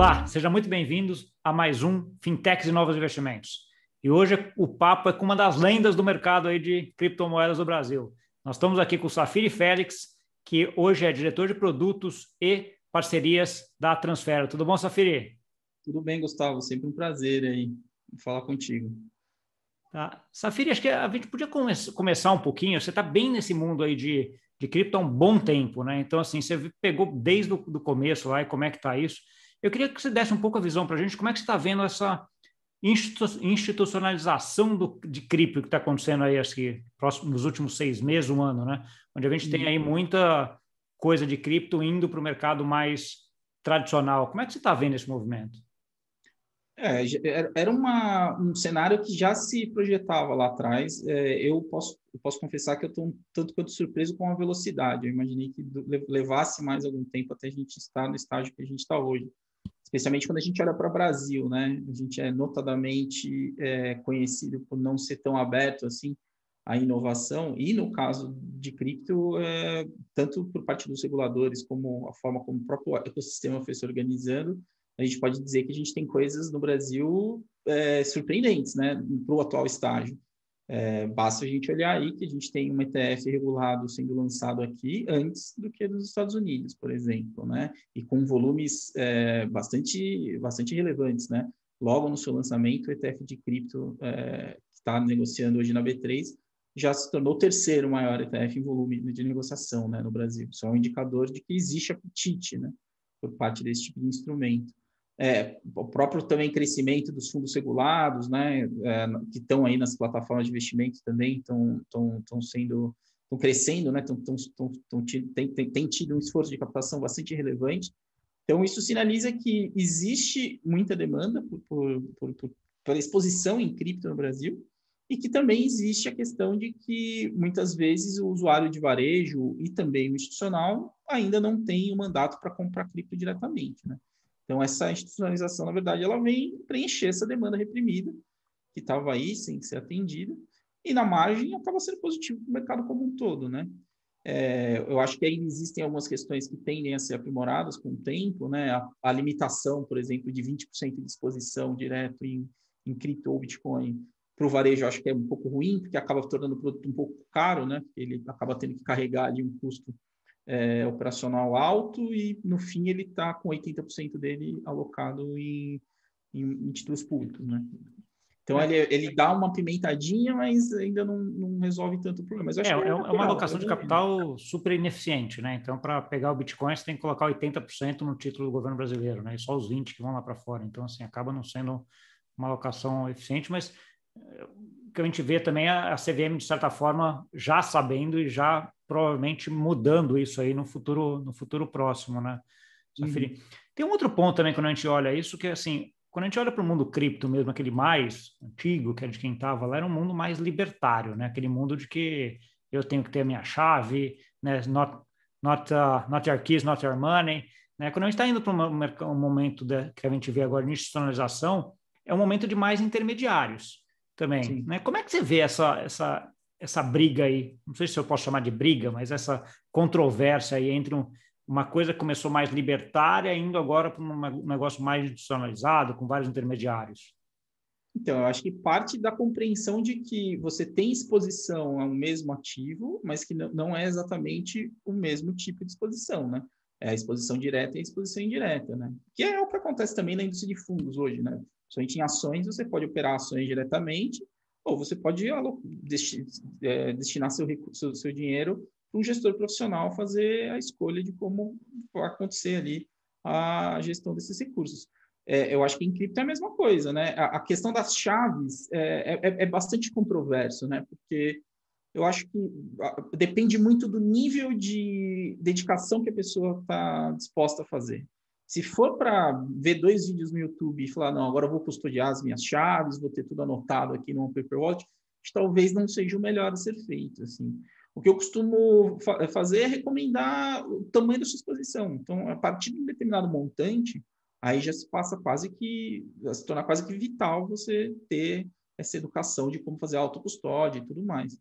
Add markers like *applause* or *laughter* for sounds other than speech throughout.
Olá, sejam muito bem-vindos a mais um Fintechs e Novos Investimentos. E hoje o papo é com uma das lendas do mercado aí de criptomoedas do Brasil. Nós estamos aqui com o Safiri Félix, que hoje é diretor de produtos e parcerias da Transfera. Tudo bom, Safiri? Tudo bem, Gustavo. Sempre um prazer aí falar contigo. Tá. Safiri, acho que a gente podia come começar um pouquinho. Você está bem nesse mundo aí de, de cripto há um bom tempo, né? Então, assim, você pegou desde o do começo lá e como é que está isso. Eu queria que você desse um pouco a visão para a gente, como é que você está vendo essa institucionalização do, de cripto que está acontecendo aí assim, próximo, nos últimos seis meses, um ano, né? Onde a gente tem aí muita coisa de cripto indo para o mercado mais tradicional. Como é que você está vendo esse movimento? É, era uma, um cenário que já se projetava lá atrás. É, eu, posso, eu posso confessar que eu estou um tanto quanto surpreso com a velocidade. Eu imaginei que levasse mais algum tempo até a gente estar no estágio que a gente está hoje especialmente quando a gente olha para o Brasil, né? A gente é notadamente é, conhecido por não ser tão aberto assim à inovação e no caso de cripto, é, tanto por parte dos reguladores como a forma como o próprio ecossistema foi se organizando, a gente pode dizer que a gente tem coisas no Brasil é, surpreendentes, né? Para o atual estágio. É, basta a gente olhar aí que a gente tem um ETF regulado sendo lançado aqui antes do que nos Estados Unidos, por exemplo, né? E com volumes é, bastante, bastante relevantes, né? Logo no seu lançamento, o ETF de cripto é, que está negociando hoje na B3 já se tornou o terceiro maior ETF em volume de negociação né, no Brasil. Isso é um indicador de que existe apetite né, por parte desse tipo de instrumento é, o próprio também crescimento dos fundos regulados, né, é, que estão aí nas plataformas de investimento também, estão sendo, estão crescendo, né, tem, tem tido um esforço de captação bastante relevante. Então, isso sinaliza que existe muita demanda por, por, por, por pela exposição em cripto no Brasil, e que também existe a questão de que muitas vezes o usuário de varejo e também o institucional ainda não tem o mandato para comprar cripto diretamente, né? Então, essa institucionalização, na verdade, ela vem preencher essa demanda reprimida, que estava aí sem ser atendida, e na margem acaba sendo positivo para o mercado como um todo, né? É, eu acho que ainda existem algumas questões que tendem a ser aprimoradas com o tempo, né? A, a limitação, por exemplo, de 20% de exposição direto em, em cripto ou Bitcoin para o varejo, acho que é um pouco ruim, porque acaba tornando o produto um pouco caro, né? Ele acaba tendo que carregar ali um custo é, operacional alto e, no fim, ele está com 80% dele alocado em, em, títulos públicos, né? Então, é. ele, ele dá uma pimentadinha, mas ainda não, não resolve tanto o problema. Mas é, é, é, uma alocação de capital super ineficiente, né? Então, para pegar o Bitcoin, você tem que colocar 80% no título do governo brasileiro, né? E só os 20% que vão lá para fora. Então, assim, acaba não sendo uma alocação eficiente, mas que a gente vê também é a CVM, de certa forma, já sabendo e já provavelmente mudando isso aí no futuro, no futuro próximo, né? Uhum. Tem um outro ponto também quando a gente olha isso, que é assim, quando a gente olha para o mundo cripto mesmo, aquele mais antigo, que é de quem estava lá, era um mundo mais libertário, né? Aquele mundo de que eu tenho que ter a minha chave, né? Not, not, uh, not your keys, not your money. Né? Quando a gente está indo para um, um, momento de, que a gente vê agora de institucionalização, é um momento de mais intermediários também. Sim. Né? Como é que você vê essa, essa, essa briga aí, não sei se eu posso chamar de briga, mas essa controvérsia aí entre um, uma coisa que começou mais libertária, indo agora para um negócio mais institucionalizado, com vários intermediários? Então, eu acho que parte da compreensão de que você tem exposição a um mesmo ativo, mas que não é exatamente o mesmo tipo de exposição, né? É a exposição direta e a exposição indireta, né? Que é o que acontece também na indústria de fundos hoje, né? Somente em ações você pode operar ações diretamente ou você pode é, destinar seu, seu, seu dinheiro para um gestor profissional fazer a escolha de como vai acontecer ali a gestão desses recursos. É, eu acho que em cripto é a mesma coisa, né? A, a questão das chaves é, é, é, bastante controverso, né? Porque eu acho que depende muito do nível de dedicação que a pessoa está disposta a fazer. Se for para ver dois vídeos no YouTube e falar, não, agora eu vou custodiar as minhas chaves, vou ter tudo anotado aqui no Paper Wallet, talvez não seja o melhor a ser feito. Assim. O que eu costumo fa fazer é recomendar o tamanho da sua exposição. Então, a partir de um determinado montante, aí já se passa quase que, se torna quase que vital você ter essa educação de como fazer autocustódia e tudo mais.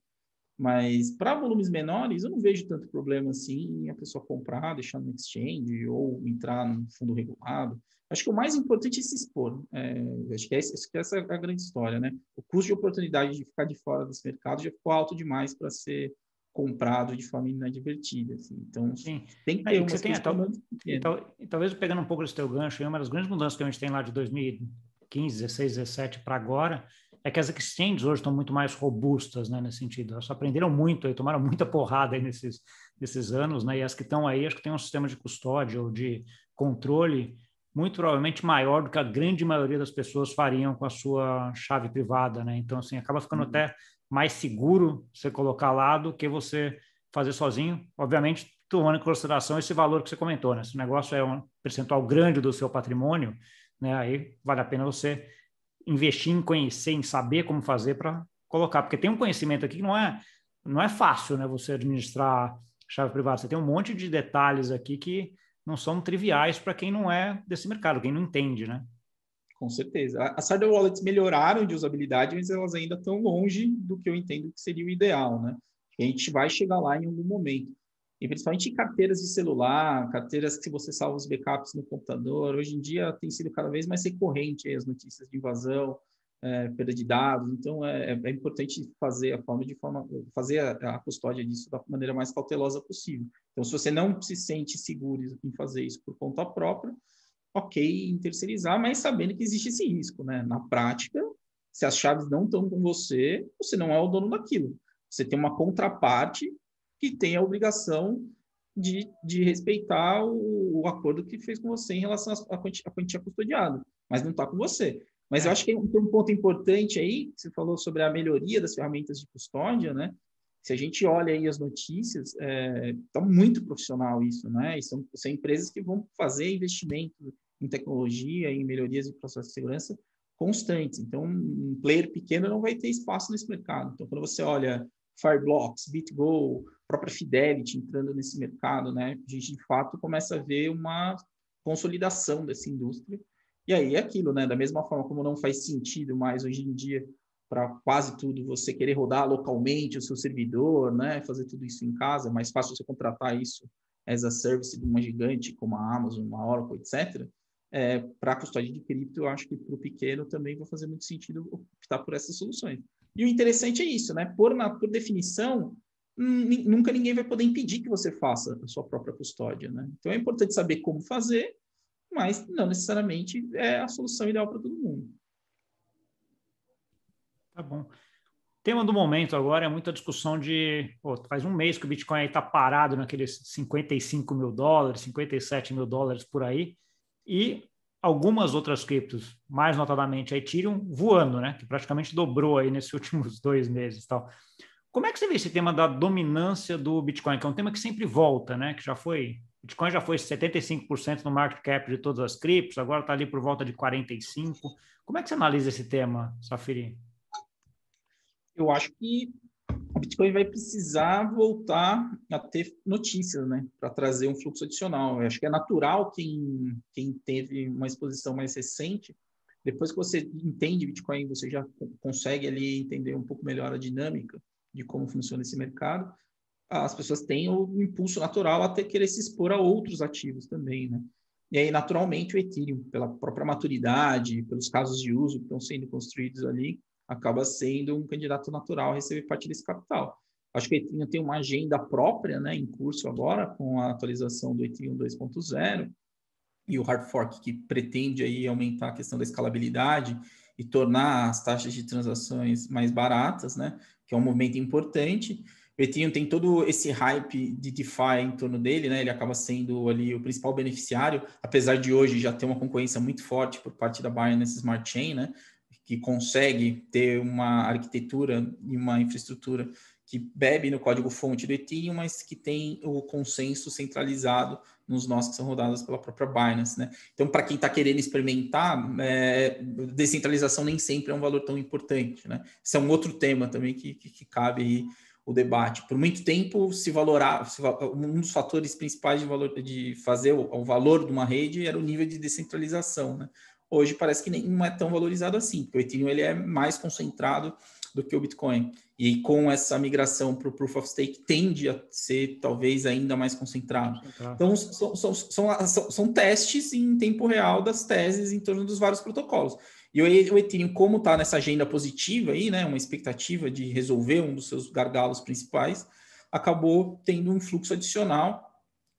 Mas para volumes menores, eu não vejo tanto problema assim a pessoa comprar, deixar no exchange ou entrar num fundo regulado. Acho que o mais importante é se expor. É, acho que, é, acho que essa é a grande história, né? O custo de oportunidade de ficar de fora desse mercado já ficou alto demais para ser comprado de forma inadvertida. Assim. Então, Sim. tem que ter uma tem, tal, tal, Talvez pegando um pouco desse teu gancho, uma das grandes mudanças que a gente tem lá de 2015, 16, 17 para agora é que as exchanges hoje estão muito mais robustas, né, nesse sentido. Elas aprenderam muito, aí, tomaram muita porrada aí nesses, nesses anos, né, e as que estão aí, acho que tem um sistema de custódia ou de controle muito provavelmente maior do que a grande maioria das pessoas fariam com a sua chave privada, né? Então, assim, acaba ficando uhum. até mais seguro você colocar lá do que você fazer sozinho. Obviamente, tomando em consideração esse valor que você comentou, né? Se o negócio é um percentual grande do seu patrimônio, né? Aí vale a pena você investir em conhecer, em saber como fazer para colocar, porque tem um conhecimento aqui que não é não é fácil, né? Você administrar chave privada. Você tem um monte de detalhes aqui que não são triviais para quem não é desse mercado, quem não entende, né? Com certeza. As hardware wallets melhoraram de usabilidade, mas elas ainda estão longe do que eu entendo que seria o ideal, né? A gente vai chegar lá em algum momento. E principalmente em carteiras de celular, carteiras que você salva os backups no computador. Hoje em dia tem sido cada vez mais recorrente as notícias de invasão, é, perda de dados. Então é, é, importante fazer a forma de forma fazer a, a, custódia disso da maneira mais cautelosa possível. Então, se você não se sente seguro em fazer isso por conta própria, ok em terceirizar, mas sabendo que existe esse risco, né? Na prática, se as chaves não estão com você, você não é o dono daquilo. Você tem uma contraparte que tem a obrigação de, de respeitar o, o acordo que fez com você em relação à quantia, quantia custodiada, mas não está com você. Mas é. eu acho que tem um ponto importante aí, você falou sobre a melhoria das ferramentas de custódia, né? Se a gente olha aí as notícias, está é, tá muito profissional isso, né? E são, são empresas que vão fazer investimento em tecnologia, em melhorias de processo de segurança constantes. Então, um player pequeno não vai ter espaço nesse mercado. Então, quando você olha Fireblocks, BitGo, própria Fidelity entrando nesse mercado, né? A gente, de fato, começa a ver uma consolidação dessa indústria. E aí é aquilo, né? Da mesma forma como não faz sentido mais hoje em dia para quase tudo você querer rodar localmente o seu servidor, né? Fazer tudo isso em casa, é mais fácil você contratar isso as a service de uma gigante como a Amazon, uma Oracle, etc. É, para a custódia de cripto, eu acho que para o pequeno também vai fazer muito sentido optar por essas soluções. E o interessante é isso, né? Por, na, por definição, nunca ninguém vai poder impedir que você faça a sua própria custódia, né? Então é importante saber como fazer, mas não necessariamente é a solução ideal para todo mundo. Tá bom. Tema do momento agora é muita discussão de. Pô, faz um mês que o Bitcoin está parado naqueles 55 mil dólares, 57 mil dólares por aí, e algumas outras criptos, mais notadamente a Ethereum, voando, né? Que praticamente dobrou aí nesses *laughs* últimos dois meses tal. Como é que você vê esse tema da dominância do Bitcoin, que é um tema que sempre volta, né? Que já foi. Bitcoin já foi 75% no market cap de todas as criptos, agora está ali por volta de 45%. Como é que você analisa esse tema, Safiri? Eu acho que Bitcoin vai precisar voltar a ter notícias, né, para trazer um fluxo adicional. Eu acho que é natural quem, quem teve uma exposição mais recente, depois que você entende Bitcoin, você já consegue ali entender um pouco melhor a dinâmica de como funciona esse mercado, as pessoas têm o impulso natural até querer se expor a outros ativos também, né? E aí, naturalmente, o Ethereum, pela própria maturidade, pelos casos de uso que estão sendo construídos ali, acaba sendo um candidato natural a receber parte desse capital. Acho que o Ethereum tem uma agenda própria, né, em curso agora, com a atualização do Ethereum 2.0 e o hard fork que pretende aí aumentar a questão da escalabilidade e tornar as taxas de transações mais baratas, né? Que é um movimento importante. O Ethereum tem todo esse hype de DeFi em torno dele, né? Ele acaba sendo ali o principal beneficiário, apesar de hoje já ter uma concorrência muito forte por parte da Binance Smart Chain, né? Que consegue ter uma arquitetura e uma infraestrutura que bebe no código-fonte do Ethereum, mas que tem o consenso centralizado nos nós que são rodados pela própria Binance, né? Então, para quem está querendo experimentar, é, descentralização nem sempre é um valor tão importante, né? Esse é um outro tema também que, que, que cabe aí o debate. Por muito tempo, se valorar, um dos fatores principais de, valor, de fazer o, o, valor de uma rede era o nível de descentralização, né? Hoje parece que nem, não é tão valorizado assim, porque o Ethereum ele é mais concentrado do que o Bitcoin. E com essa migração para o Proof of Stake tende a ser talvez ainda mais concentrado. Então, são, são, são, são, são testes em tempo real das teses em torno dos vários protocolos. E o Ethereum, como está nessa agenda positiva aí, né, uma expectativa de resolver um dos seus gargalos principais, acabou tendo um fluxo adicional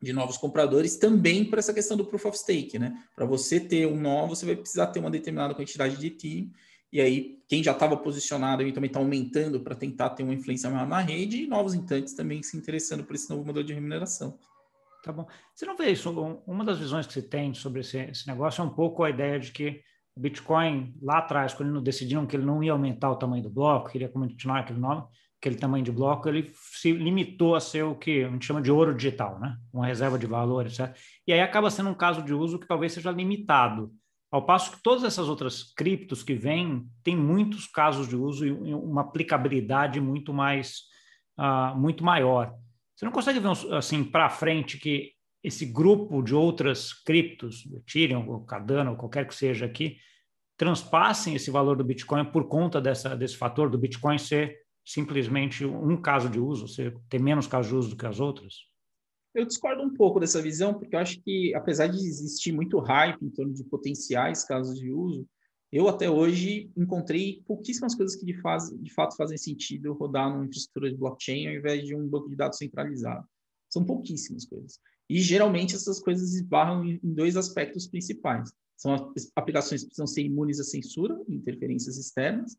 de novos compradores também para essa questão do proof of stake, né? Para você ter um nó, você vai precisar ter uma determinada quantidade de Ethereum, e aí quem já estava posicionado também está aumentando para tentar ter uma influência maior na rede, e novos entrantes também se interessando por esse novo modelo de remuneração. Tá bom. Você não vê isso? Uma das visões que você tem sobre esse, esse negócio é um pouco a ideia de que o Bitcoin, lá atrás, quando decidiram que ele não ia aumentar o tamanho do bloco, queria continuar aquele nome, aquele tamanho de bloco, ele se limitou a ser o que a gente chama de ouro digital, né? Uma reserva de valor, etc. E aí acaba sendo um caso de uso que talvez seja limitado. Ao passo que todas essas outras criptos que vêm têm muitos casos de uso e uma aplicabilidade muito mais uh, muito maior. Você não consegue ver assim para frente que esse grupo de outras criptos, Ethereum, ou Cardano, ou qualquer que seja aqui, transpassem esse valor do Bitcoin por conta dessa, desse fator do Bitcoin ser simplesmente um caso de uso, você ter menos casos de uso do que as outras? Eu discordo um pouco dessa visão, porque eu acho que, apesar de existir muito hype em torno de potenciais casos de uso, eu até hoje encontrei pouquíssimas coisas que de, faz, de fato fazem sentido rodar numa infraestrutura de blockchain ao invés de um banco de dados centralizado. São pouquíssimas coisas. E geralmente essas coisas esbarram em dois aspectos principais. São aplicações que precisam ser imunes à censura, interferências externas,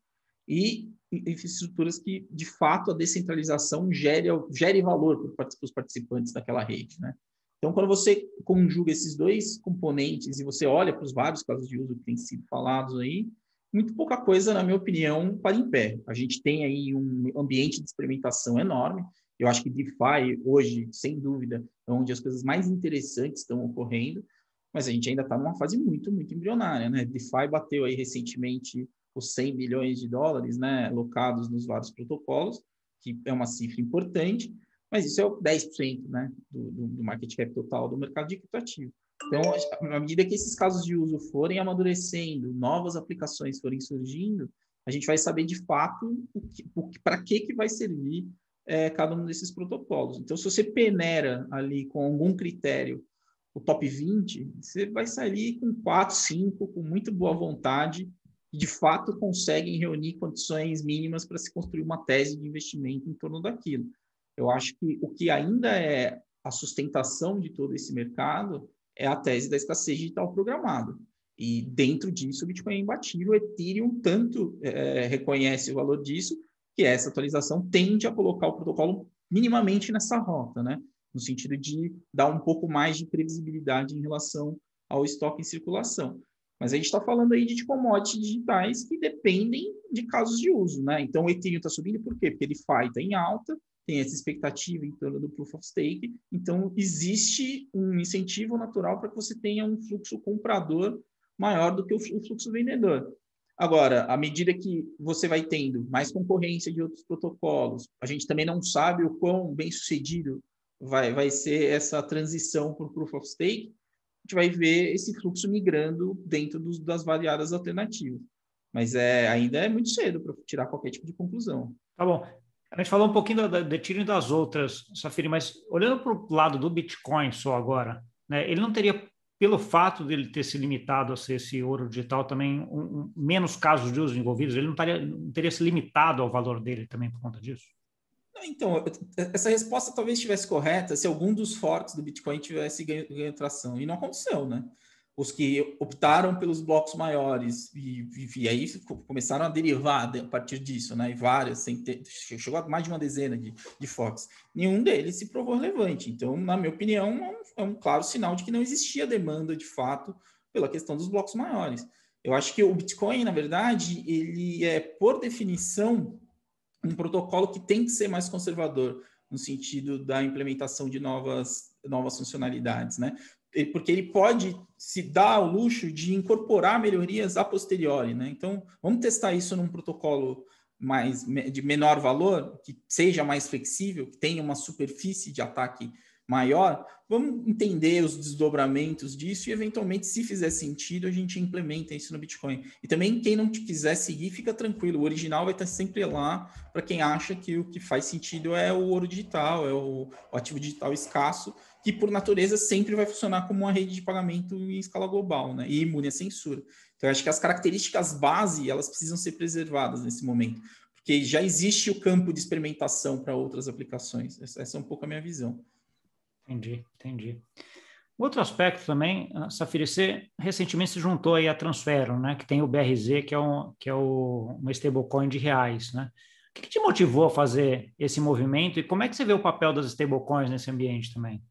e infraestruturas que, de fato, a descentralização gere, gere valor para os participantes daquela rede. Né? Então, quando você conjuga esses dois componentes e você olha para os vários casos de uso que têm sido falados aí, muito pouca coisa, na minha opinião, para em pé. A gente tem aí um ambiente de experimentação enorme. Eu acho que DeFi, hoje, sem dúvida, é onde as coisas mais interessantes estão ocorrendo, mas a gente ainda está numa fase muito, muito embrionária. Né? DeFi bateu aí recentemente os 100 bilhões de dólares né, alocados nos vários protocolos, que é uma cifra importante, mas isso é o 10% né, do, do market cap total do mercado de criptoativo. Então, à medida que esses casos de uso forem amadurecendo, novas aplicações forem surgindo, a gente vai saber de fato para que, que vai servir é, cada um desses protocolos. Então, se você peneira ali com algum critério o top 20, você vai sair com 4, 5, com muito boa vontade, que de fato conseguem reunir condições mínimas para se construir uma tese de investimento em torno daquilo. Eu acho que o que ainda é a sustentação de todo esse mercado é a tese da escassez digital programada. E dentro disso, o Bitcoin é imbatível. O Ethereum tanto é, reconhece o valor disso que essa atualização tende a colocar o protocolo minimamente nessa rota, né? no sentido de dar um pouco mais de previsibilidade em relação ao estoque em circulação. Mas a gente está falando aí de commodities digitais que dependem de casos de uso, né? Então o Ethereum está subindo por quê? Porque ele está em alta, tem essa expectativa em torno do Proof of Stake, então existe um incentivo natural para que você tenha um fluxo comprador maior do que o fluxo vendedor. Agora, à medida que você vai tendo mais concorrência de outros protocolos, a gente também não sabe o quão bem sucedido vai, vai ser essa transição para o Proof of Stake, a gente vai ver esse fluxo migrando dentro dos, das variadas alternativas. Mas é, ainda é muito cedo para tirar qualquer tipo de conclusão. Tá bom. A gente falou um pouquinho da Ethereum e das outras, Safiri, mas olhando para o lado do Bitcoin só agora, né, ele não teria, pelo fato dele ter se limitado a ser esse ouro digital, também um, um, menos casos de uso envolvidos? Ele não, taria, não teria se limitado ao valor dele também por conta disso? Então, essa resposta talvez estivesse correta se algum dos forks do Bitcoin tivesse ganho, ganho tração. E não aconteceu, né? Os que optaram pelos blocos maiores e, e, e aí começaram a derivar a partir disso, né? E várias, chegou a mais de uma dezena de, de forks. Nenhum deles se provou relevante. Então, na minha opinião, é um, é um claro sinal de que não existia demanda de fato pela questão dos blocos maiores. Eu acho que o Bitcoin, na verdade, ele é, por definição, um protocolo que tem que ser mais conservador no sentido da implementação de novas, novas funcionalidades, né? Porque ele pode se dar ao luxo de incorporar melhorias a posteriori, né? Então, vamos testar isso num protocolo mais de menor valor, que seja mais flexível, que tenha uma superfície de ataque maior, vamos entender os desdobramentos disso e, eventualmente, se fizer sentido, a gente implementa isso no Bitcoin. E também, quem não quiser seguir, fica tranquilo. O original vai estar sempre lá para quem acha que o que faz sentido é o ouro digital, é o, o ativo digital escasso, que, por natureza, sempre vai funcionar como uma rede de pagamento em escala global, né? E imune à censura. Então, acho que as características base, elas precisam ser preservadas nesse momento porque já existe o campo de experimentação para outras aplicações. Essa é um pouco a minha visão. Entendi, entendi. Outro aspecto também, Safira, você recentemente se juntou aí a Transfero, né, que tem o BRZ, que é, um, que é o, uma stablecoin de reais, né? O que, que te motivou a fazer esse movimento e como é que você vê o papel das stablecoins nesse ambiente também?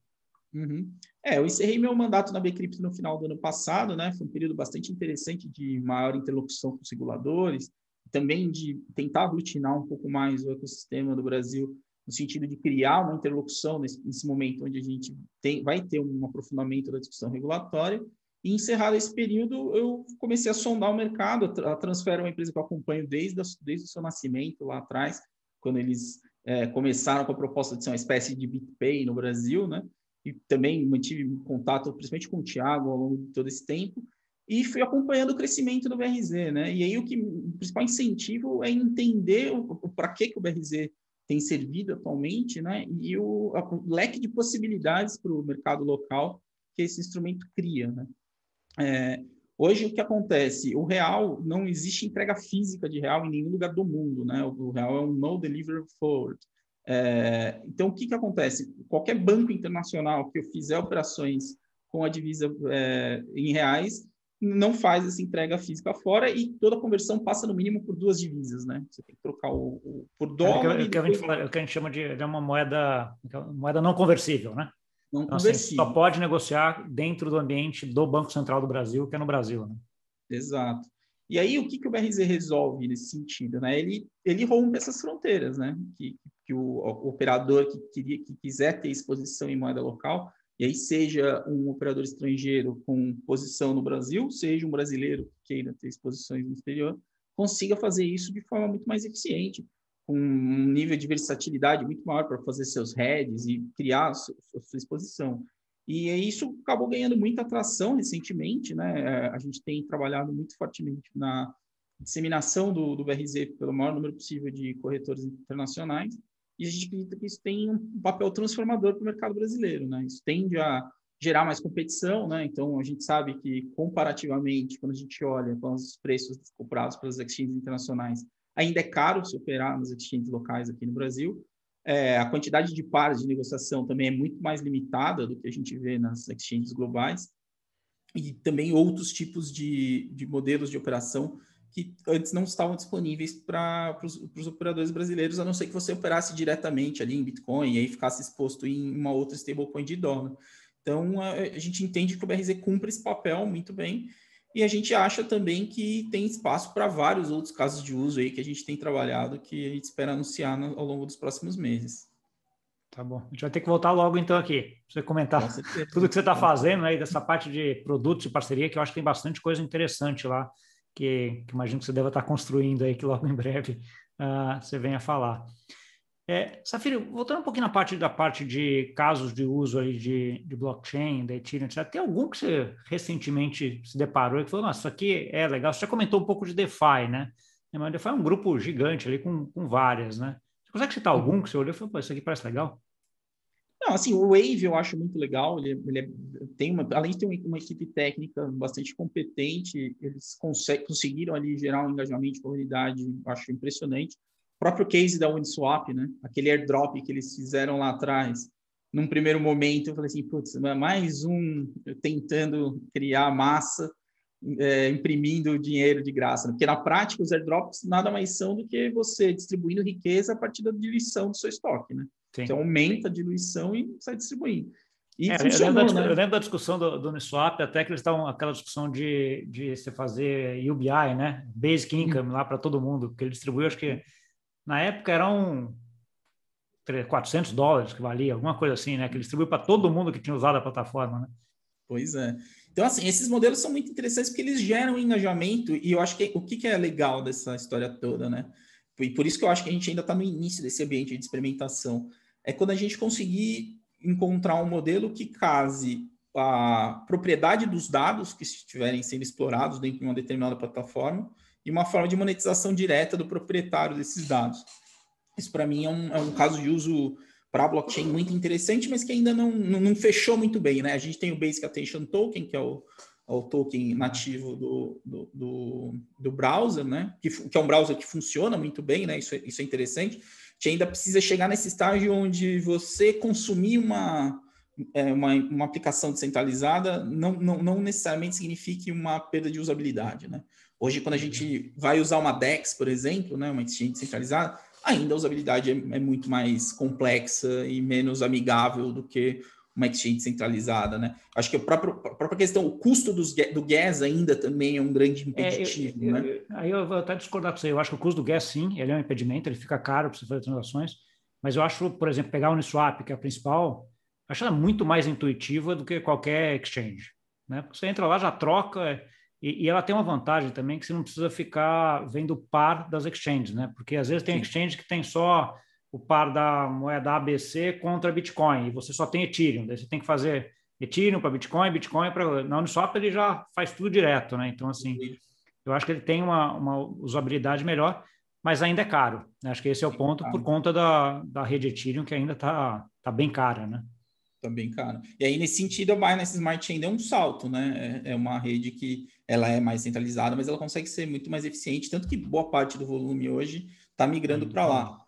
Uhum. É, eu encerrei meu mandato na Bcrypto no final do ano passado, né? Foi um período bastante interessante de maior interlocução com os reguladores, também de tentar aglutinar um pouco mais o ecossistema do Brasil no sentido de criar uma interlocução nesse, nesse momento onde a gente tem, vai ter um aprofundamento da discussão regulatória. E encerrado esse período, eu comecei a sondar o mercado. A Transfer é uma empresa que eu acompanho desde, desde o seu nascimento, lá atrás, quando eles é, começaram com a proposta de ser uma espécie de BitPay no Brasil, né? E também mantive contato, principalmente com o Thiago, ao longo de todo esse tempo e fui acompanhando o crescimento do BRZ, né? E aí o que o principal incentivo é entender para que que o BRZ tem servido atualmente, né? E o, o leque de possibilidades para o mercado local que esse instrumento cria, né? É, hoje o que acontece? O real não existe entrega física de real em nenhum lugar do mundo, né? O, o real é um no deliver forward. É, então o que que acontece? Qualquer banco internacional que eu fizer operações com a divisa é, em reais não faz essa entrega física fora e toda a conversão passa no mínimo por duas divisas, né? Você tem que trocar o, o por dólar. É, o, que, a gente fala, o que a gente chama de, de uma moeda, moeda não conversível, né? Não então, assim, conversível. Assim, só pode negociar dentro do ambiente do Banco Central do Brasil, que é no Brasil, né? Exato. E aí, o que, que o BRZ resolve nesse sentido? Né? Ele, ele rompe essas fronteiras, né? Que, que o, o operador que, queria, que quiser ter exposição em moeda local e aí, seja um operador estrangeiro com posição no Brasil, seja um brasileiro que queira ter exposições no exterior, consiga fazer isso de forma muito mais eficiente, com um nível de versatilidade muito maior para fazer seus heads e criar a sua, a sua exposição. E isso acabou ganhando muita atração recentemente, né? É, a gente tem trabalhado muito fortemente na disseminação do, do BRZ pelo maior número possível de corretores internacionais, e a gente acredita que isso tem um papel transformador para o mercado brasileiro, né? Isso tende a gerar mais competição, né? Então a gente sabe que comparativamente, quando a gente olha para os preços comprados pelas exchanges internacionais, ainda é caro se operar nas exchanges locais aqui no Brasil. É, a quantidade de pares de negociação também é muito mais limitada do que a gente vê nas exchanges globais e também outros tipos de, de modelos de operação que antes não estavam disponíveis para os operadores brasileiros, a não ser que você operasse diretamente ali em Bitcoin e aí ficasse exposto em uma outra stablecoin de dólar. Então, a, a gente entende que o BRZ cumpre esse papel muito bem e a gente acha também que tem espaço para vários outros casos de uso aí que a gente tem trabalhado, que a gente espera anunciar no, ao longo dos próximos meses. Tá bom. A gente vai ter que voltar logo então aqui, para você comentar tudo que você está fazendo aí, dessa parte de produtos e parceria, que eu acho que tem bastante coisa interessante lá que, que imagino que você deva estar construindo aí, que logo em breve uh, você venha falar. É, Safira, voltando um pouquinho na parte da parte de casos de uso aí de, de blockchain, da Ethereum, tem algum que você recentemente se deparou e falou, nossa, isso aqui é legal. Você já comentou um pouco de DeFi, né? Mas o DeFi é um grupo gigante ali com, com várias, né? Você consegue citar algum que você olhou e falou, pô, isso aqui parece legal? Não, assim, o Wave eu acho muito legal. Ele, ele é, tem uma, além de ter uma, equipe técnica bastante competente, eles conseguiram ali gerar um engajamento de comunidade, acho impressionante. O próprio case da Uniswap, né? Aquele airdrop que eles fizeram lá atrás. Num primeiro momento, eu falei assim, putz, é mais um tentando criar massa, é, imprimindo dinheiro de graça. Né? Porque na prática, os airdrops nada mais são do que você distribuindo riqueza a partir da diluição do seu estoque, né? Sim. Então aumenta a diluição e sai distribuindo. E é, eu, lembro da, né? eu, lembro da, discussão do, do Uniswap, até que eles estavam aquela discussão de, de você fazer UBI, né? Basic Income hum. lá para todo mundo, que ele distribuiu, acho que na época eram 400 dólares que valia, alguma coisa assim, né? Que ele distribuiu para todo mundo que tinha usado a plataforma, né? Pois é. Então, assim, esses modelos são muito interessantes porque eles geram engajamento e eu acho que o que, que é legal dessa história toda, né? E por isso que eu acho que a gente ainda está no início desse ambiente de experimentação é quando a gente conseguir encontrar um modelo que case a propriedade dos dados que estiverem sendo explorados dentro de uma determinada plataforma e uma forma de monetização direta do proprietário desses dados. Isso, para mim, é um, é um caso de uso para blockchain muito interessante, mas que ainda não, não, não, fechou muito bem. Né? A gente tem o Basic Attention Token, que é o, é o token nativo do, do, do, do browser, né? que, que, é um browser que funciona muito bem, né? isso, é, isso é interessante. Gente ainda precisa chegar nesse estágio onde você consumir uma, é, uma, uma aplicação descentralizada não, não, não necessariamente signifique uma perda de usabilidade. Né? Hoje, quando a gente vai usar uma DEX, por exemplo, né? uma exchange descentralizada, ainda a usabilidade é, é muito mais complexa e menos amigável do que uma exchange centralizada, né? Acho que a própria, a própria questão, o custo dos, do gas ainda também é um grande impeditivo, é, eu, né? Eu, aí eu vou até discordar com você. Eu acho que o custo do gas, sim, ele é um impedimento, ele fica caro para você fazer transações, mas eu acho, por exemplo, pegar a Uniswap, que é a principal, acho ela muito mais intuitiva do que qualquer exchange, né? Porque você entra lá, já troca, e, e, ela tem uma vantagem também que você não precisa ficar vendo o par das exchanges, né? Porque às vezes tem Sim. exchange que tem só o par da moeda ABC contra Bitcoin, e você só tem Ethereum, daí você tem que fazer Ethereum para Bitcoin, Bitcoin para... Na Uniswap ele já faz tudo direto, né? Então, assim, eu acho que ele tem uma, uma usabilidade melhor, mas ainda é caro. Né? Acho que esse é o ponto por conta da, da rede Ethereum, que ainda está tá bem cara, né? também cara. E aí, nesse sentido, a Binance Smart Chain deu um salto, né? É, é, uma rede que ela é mais centralizada, mas ela consegue ser muito mais eficiente, tanto que boa parte do volume hoje está migrando para lá.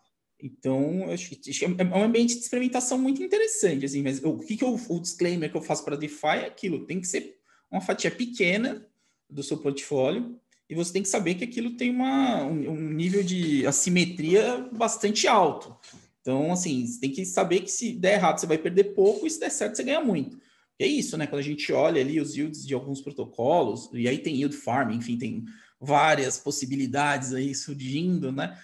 Então, acho que é um ambiente de experimentação muito interessante, assim, mas o que, que eu, o disclaimer que eu faço para DeFi é aquilo, tem que ser uma fatia pequena do seu portfólio, e você tem que saber que aquilo tem uma, um, um nível de assimetria bastante alto. Então, assim, você tem que saber que se der errado, você vai perder pouco, e se der certo, você ganha muito. E é isso, né? Quando a gente olha ali os yields de alguns protocolos, e aí tem yield farm, enfim, tem várias possibilidades aí surgindo, né?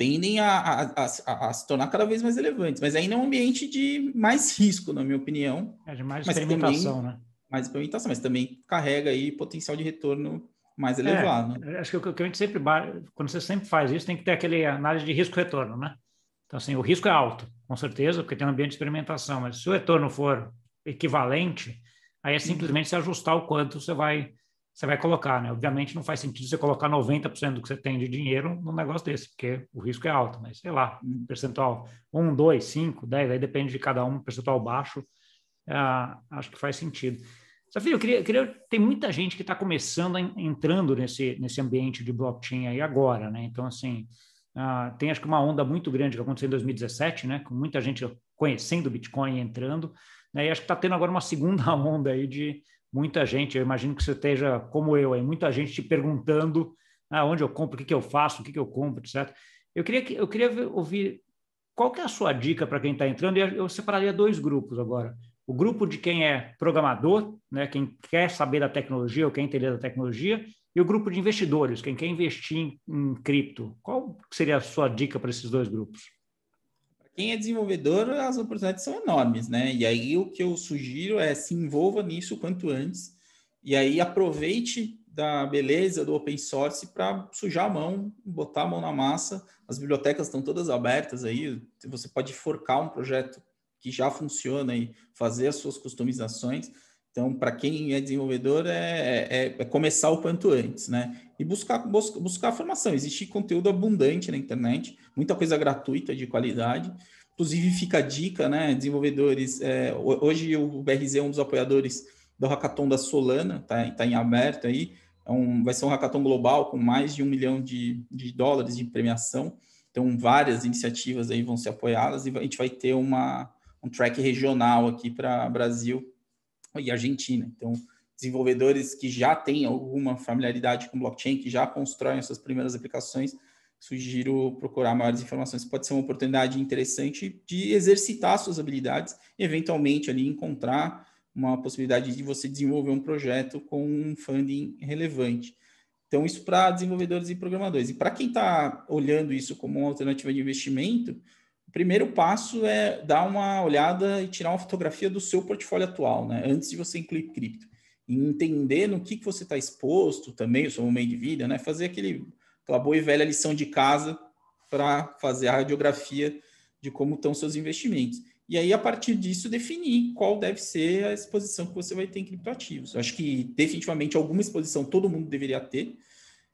Tendem a, a, a, a se tornar cada vez mais relevantes. Mas ainda é um ambiente de mais risco, na minha opinião. É de mais experimentação, também, né? Mais experimentação, mas também carrega aí potencial de retorno mais elevado. É, acho que o que a gente sempre, quando você sempre faz isso, tem que ter aquele análise de risco-retorno, né? Então, assim, o risco é alto, com certeza, porque tem um ambiente de experimentação, mas se o retorno for equivalente, aí é uhum. simplesmente se ajustar o quanto você vai você vai colocar, né? Obviamente não faz sentido você colocar 90% do que você tem de dinheiro num negócio desse, porque o risco é alto, mas sei lá, um percentual 1, 2, 5, 10, aí depende de cada um, percentual baixo, é, acho que faz sentido. Safio, eu queria, eu queria, tem muita gente que está começando, a, entrando nesse, nesse ambiente de blockchain aí agora, né? Então, assim, Uh, tem acho que uma onda muito grande que aconteceu em 2017, né? Com muita gente conhecendo o Bitcoin e entrando. Né, e acho que está tendo agora uma segunda *laughs* onda aí de muita gente. Eu imagino que você esteja como eu, aí, muita gente te perguntando ah, onde eu compro, o que, que eu faço, o que, que eu compro, etc. Eu queria, eu queria ouvir qual que é a sua dica para quem está entrando, e eu separaria dois grupos agora. O grupo de quem é programador, né, quem quer saber da tecnologia ou quer entender da tecnologia, e o grupo de investidores, quem quer investir em, em cripto. Qual seria a sua dica para esses dois grupos? Quem é desenvolvedor, as oportunidades são enormes, né? E aí o que eu sugiro é se envolva nisso quanto antes, e aí aproveite da beleza do open source para sujar a mão, botar a mão na massa. As bibliotecas estão todas abertas aí, você pode forcar um projeto que já funciona e fazer as suas customizações. Então, para quem é desenvolvedor, é, é, é, começar o quanto antes, né? E buscar, buscar, buscar formação. Existe conteúdo abundante na internet, muita coisa gratuita, de qualidade. Inclusive, fica a dica, né? Desenvolvedores, é, hoje o BRZ é um dos apoiadores do Hackathon da Solana, tá, tá em aberto aí. É um, vai ser um hackathon global com mais de um milhão de, de dólares de premiação. Então, várias iniciativas aí vão ser apoiadas e a gente vai ter uma, um track regional aqui para Brasil e Argentina. Então, desenvolvedores que já têm alguma familiaridade com blockchain, que já constroem suas primeiras aplicações, sugiro procurar maiores informações. Pode ser uma oportunidade interessante de exercitar suas habilidades eventualmente, ali encontrar uma possibilidade de você desenvolver um projeto com um funding relevante. Então, isso para desenvolvedores e programadores. E para quem está olhando isso como uma alternativa de investimento, o primeiro passo é dar uma olhada e tirar uma fotografia do seu portfólio atual, né? Antes de você incluir cripto. E entender no que, que você está exposto também, o seu meio de vida, né? Fazer aquele, aquela boa e velha lição de casa para fazer a radiografia de como estão seus investimentos. e aí, a partir disso, definir qual deve ser a exposição que você vai ter em criptoativos. Eu acho que, definitivamente, alguma exposição todo mundo deveria ter.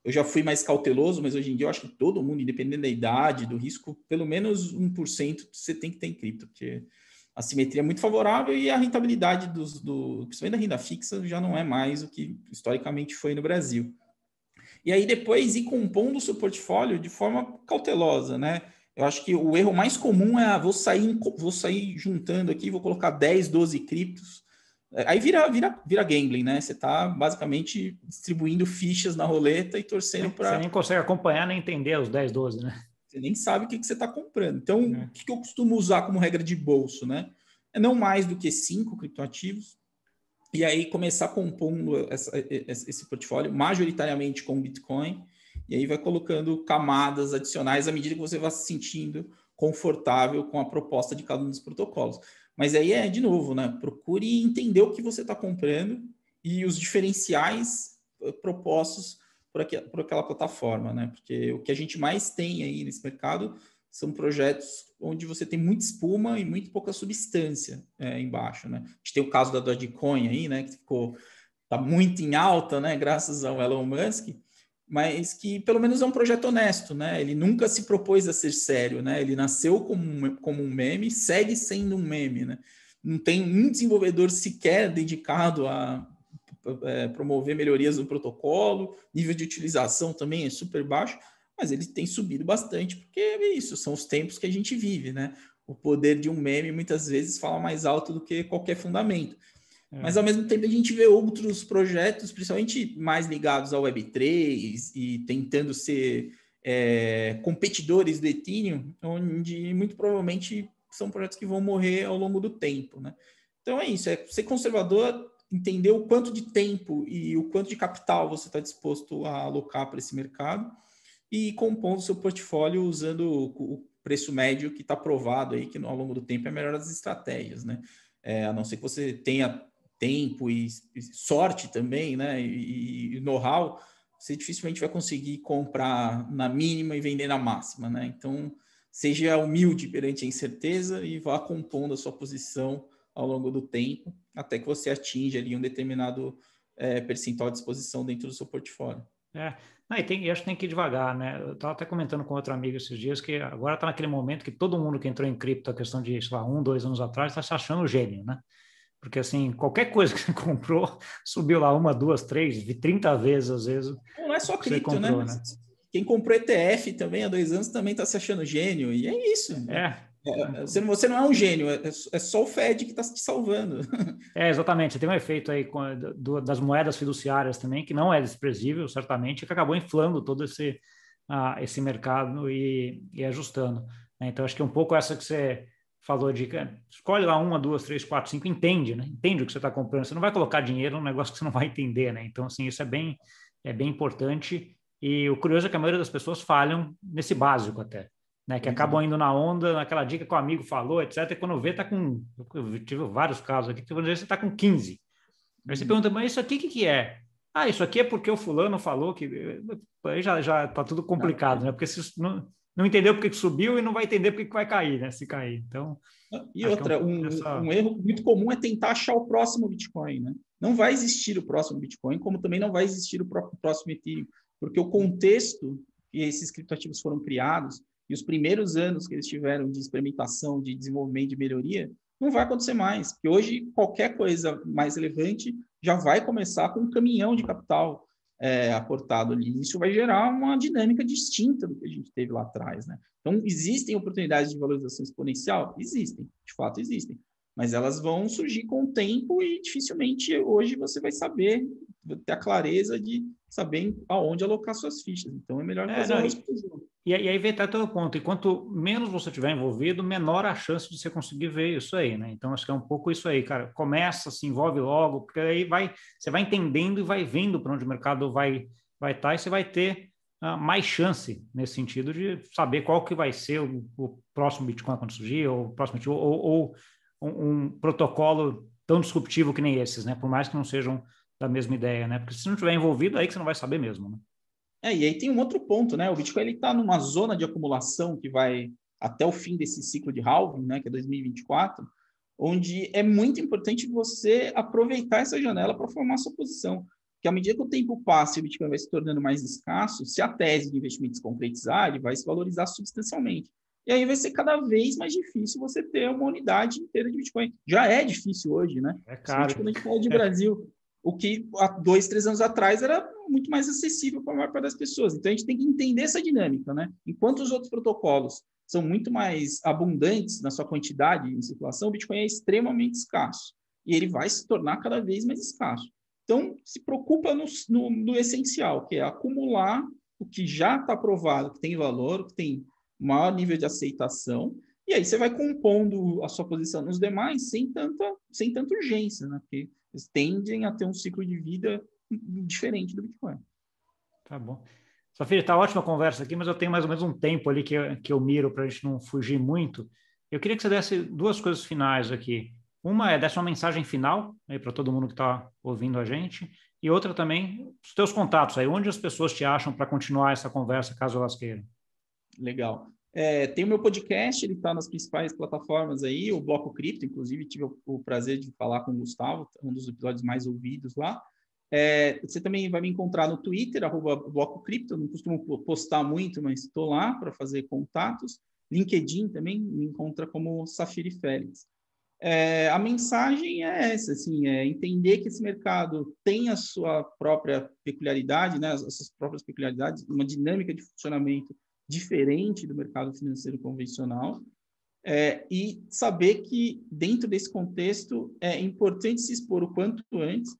Eu já fui mais cauteloso, mas hoje em dia eu acho que todo mundo, independente da idade, do risco, pelo menos 1% você tem que ter em cripto, porque a simetria é muito favorável e a rentabilidade dos, do, principalmente da renda fixa já não é mais o que historicamente foi no Brasil. E aí depois ir compondo o seu portfólio de forma cautelosa, né? Eu acho que o erro mais comum é, ah, vou sair, vou sair juntando aqui, vou colocar 10, 12 criptos. É, aí vira, vira, vira gambling, né? Você está basicamente distribuindo fichas na roleta e torcendo para. Você nem consegue acompanhar nem entender os 10, 12, né? Você nem sabe o que, que você está comprando. Então, é. o que, que eu costumo usar como regra de bolso, né? É não mais do que cinco criptoativos. E aí começar compondo essa, esse portfólio majoritariamente com Bitcoin e aí vai colocando camadas adicionais à medida que você vai se sentindo confortável com a proposta de cada um dos protocolos. Mas aí é, de novo, né? Procure entender o que você está comprando e os diferenciais eh, propostos por, aqui, por aquela plataforma, né? Porque o que a gente mais tem aí nesse mercado são projetos onde você tem muita espuma e muito pouca substância é, embaixo, né? A gente tem o caso da Dogecoin aí, né? Que ficou tá muito em alta, né? Graças ao Elon Musk mas que pelo menos é um projeto honesto, né? Ele nunca se propôs a ser sério, né? Ele nasceu como um, como um meme, segue sendo um meme, né? Não tem um desenvolvedor sequer dedicado a é, promover melhorias no protocolo, nível de utilização também é super baixo, mas ele tem subido bastante, porque é isso, são os tempos que a gente vive, né? O poder de um meme muitas vezes fala mais alto do que qualquer fundamento. É. Mas ao mesmo tempo a gente vê outros projetos, principalmente mais ligados ao Web3 e tentando ser é, competidores do Ethereum, onde muito provavelmente são projetos que vão morrer ao longo do tempo, né? Então é isso, é ser conservador, entender o quanto de tempo e o quanto de capital você está disposto a alocar para esse mercado e compondo o seu portfólio usando o preço médio que está provado aí que ao longo do tempo é a melhor das estratégias, né? É, a não ser que você tenha tempo e, sorte também, né? E, e know-how, você dificilmente vai conseguir comprar na mínima e vender na máxima, né? Então, seja humilde perante a incerteza e vá compondo a sua posição ao longo do tempo, até que você atinja ali um determinado é, percentual de exposição dentro do seu portfólio. É, não, e, tem, acho que tem que ir devagar, né? Eu estava até comentando com outro amigo esses dias que agora está naquele momento que todo mundo que entrou em cripto, a questão de, sei lá, um, dois anos atrás, está se achando gênio, né? Porque, assim, qualquer coisa que você *laughs* comprou, subiu lá uma, duas, três, 30 vezes, às vezes. Não é só cripto, comprou, né? né? Quem comprou ETF também há dois anos também está se achando gênio, e é isso. É. é você, não, você não é um gênio, é, é só o Fed que está te salvando. *laughs* É, exatamente. Você tem um efeito aí com, do, das moedas fiduciárias também, que não é desprezível, certamente, que acabou inflando todo esse, uh, esse mercado e, e ajustando. Né? Então, acho que um pouco essa que você falou de escolhe lá uma, duas, três, quatro, cinco, entende, né? Entende o que você está comprando. Você não vai colocar dinheiro num negócio que você não vai entender, né? Então, assim, isso é bem, é bem importante. E o curioso é que a maioria das pessoas falham nesse básico até, né? Que uhum. acabam indo na onda, naquela dica que o amigo falou, etc. E quando vê, tá com. Eu tive vários casos aqui que você está com 15. Aí você uhum. pergunta, mas isso aqui o que, que é? Ah, isso aqui é porque o fulano falou que. Aí já, já tá tudo complicado, né? Porque se não, não entendeu porque que subiu e não vai entender porque que vai cair, né? Se cair. Então. E outra, é um, um, dessa... um, erro muito comum é tentar achar o próximo Bitcoin, né? Não vai existir o próximo Bitcoin, como também não vai existir o próximo Ethereum, porque o contexto que esses criptoativos foram criados e os primeiros anos que eles tiveram de experimentação, de desenvolvimento, de melhoria, não vai acontecer mais. Porque hoje qualquer coisa mais relevante já vai começar com um caminhão de capital é, aportado ali. Isso vai gerar uma dinâmica distinta do que a gente teve lá atrás, né? Então, existem oportunidades de valorização exponencial? Existem, de fato existem. Mas elas vão surgir com o tempo e dificilmente hoje você vai saber, ter a clareza de saber aonde alocar suas fichas. Então, é melhor fazer é, não, e, e aí vem até todo ponto. E quanto menos você tiver envolvido, menor a chance de você conseguir ver isso aí, né? Então, acho que é um pouco isso aí, cara. Começa, se envolve logo, porque aí vai, você vai entendendo e vai vendo para onde o mercado vai vai estar tá, e você vai ter uh, mais chance nesse sentido de saber qual que vai ser o, o próximo Bitcoin quando surgir, ou o próximo ou, ou um, um, protocolo tão disruptivo que nem esses, né? Por mais que não sejam da mesma ideia, né? Porque se não estiver envolvido, aí que você não vai saber mesmo, né? É, e aí tem um outro ponto, né? O Bitcoin está numa zona de acumulação que vai até o fim desse ciclo de halving, né, que é 2024, onde é muito importante você aproveitar essa janela para formar sua posição. Porque à medida que o tempo passa e o Bitcoin vai se tornando mais escasso, se a tese de investimento se concretizar, ele vai se valorizar substancialmente. E aí vai ser cada vez mais difícil você ter uma unidade inteira de Bitcoin. Já é difícil hoje, né? É caro. Quando a gente fala de *laughs* Brasil, o que há dois, três anos atrás era muito mais acessível para a maior parte das pessoas. Então a gente tem que entender essa dinâmica, né? Enquanto os outros protocolos são muito mais abundantes na sua quantidade em circulação, o Bitcoin é extremamente escasso. E ele vai se tornar cada vez mais escasso. Então, se preocupa no, no, no essencial, que é acumular o que já está provado, que tem valor, que tem maior nível de aceitação, e aí você vai compondo a sua posição nos demais sem tanta, sem tanta urgência, né? Porque eles tendem a ter um ciclo de vida diferente do Bitcoin. Tá bom. Safira, está ótima a conversa aqui, mas eu tenho mais ou menos um tempo ali que eu, que eu miro para a gente não fugir muito. Eu queria que você desse duas coisas finais aqui. Uma é dessa uma mensagem final para todo mundo que está ouvindo a gente, e outra também, os teus contatos aí, onde as pessoas te acham para continuar essa conversa, caso elas queiram. Legal. É, tem o meu podcast, ele está nas principais plataformas aí, o Bloco Cripto, inclusive tive o, prazer de falar com o Gustavo, um dos episódios mais ouvidos lá. É, você também vai me encontrar no Twitter, arroba Bloco Cripto, não costumo postar muito, mas estou lá para fazer contatos. LinkedIn também me encontra como Safiri Félix. É, a mensagem é essa, assim, é entender que esse mercado tem a sua própria peculiaridade, né, as suas próprias peculiaridades, uma dinâmica de funcionamento diferente do mercado financeiro convencional, é, e saber que, dentro desse contexto, é importante se expor o quanto antes,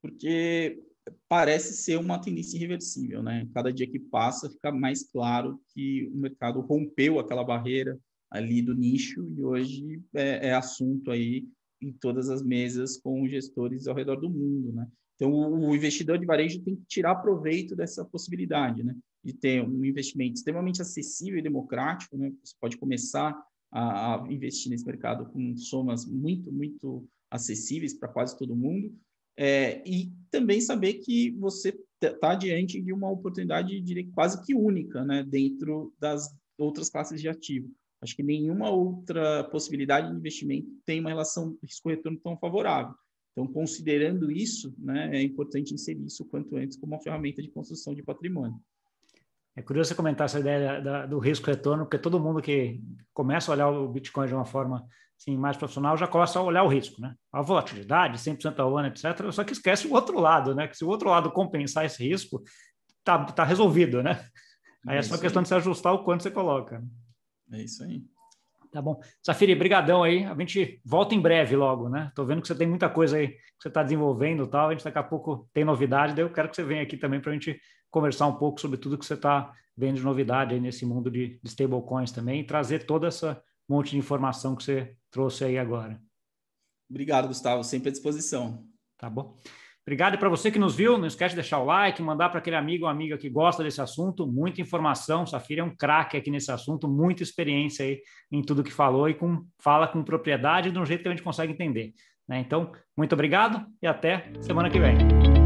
porque parece ser uma tendência irreversível, né? Cada dia que passa, fica mais claro que o mercado rompeu aquela barreira ali do nicho e hoje é, é assunto aí em todas as mesas com gestores ao redor do mundo, né? Então, o investidor de varejo tem que tirar proveito dessa possibilidade, né? De ter um investimento extremamente acessível e democrático, né? Você pode começar a, a investir nesse mercado com somas muito, muito acessíveis para quase todo mundo, é, e também saber que você está diante de uma oportunidade, diria, quase que única, né? Dentro das outras classes de ativo. Acho que nenhuma outra possibilidade de investimento tem uma relação risco-retorno tão favorável. Então, considerando isso, né, é importante inserir isso quanto antes como uma ferramenta de construção de patrimônio. É curioso você comentar essa ideia da, do risco-retorno, porque todo mundo que começa a olhar o Bitcoin de uma forma assim, mais profissional já começa a olhar o risco, né? A volatilidade, 100% ao ano, etc. Só que esquece o outro lado, né? Que se o outro lado compensar esse risco, tá, tá resolvido, né? Aí é, é só questão aí. de se ajustar o quanto você coloca. É isso aí. Tá bom. Safiri, brigadão aí. A gente volta em breve logo, né? Tô vendo que você tem muita coisa aí que você está desenvolvendo tal. A gente daqui a pouco tem novidade, daí eu quero que você venha aqui também para a gente conversar um pouco sobre tudo que você está vendo de novidade aí nesse mundo de, de stablecoins também e trazer toda essa monte de informação que você trouxe aí agora. Obrigado, Gustavo. Sempre à disposição. Tá bom. Obrigado para você que nos viu. Não esquece de deixar o like, mandar para aquele amigo ou amiga que gosta desse assunto. Muita informação. Safira é um craque aqui nesse assunto, muita experiência aí em tudo que falou e com, fala com propriedade de um jeito que a gente consegue entender. Né? Então, muito obrigado e até semana que vem.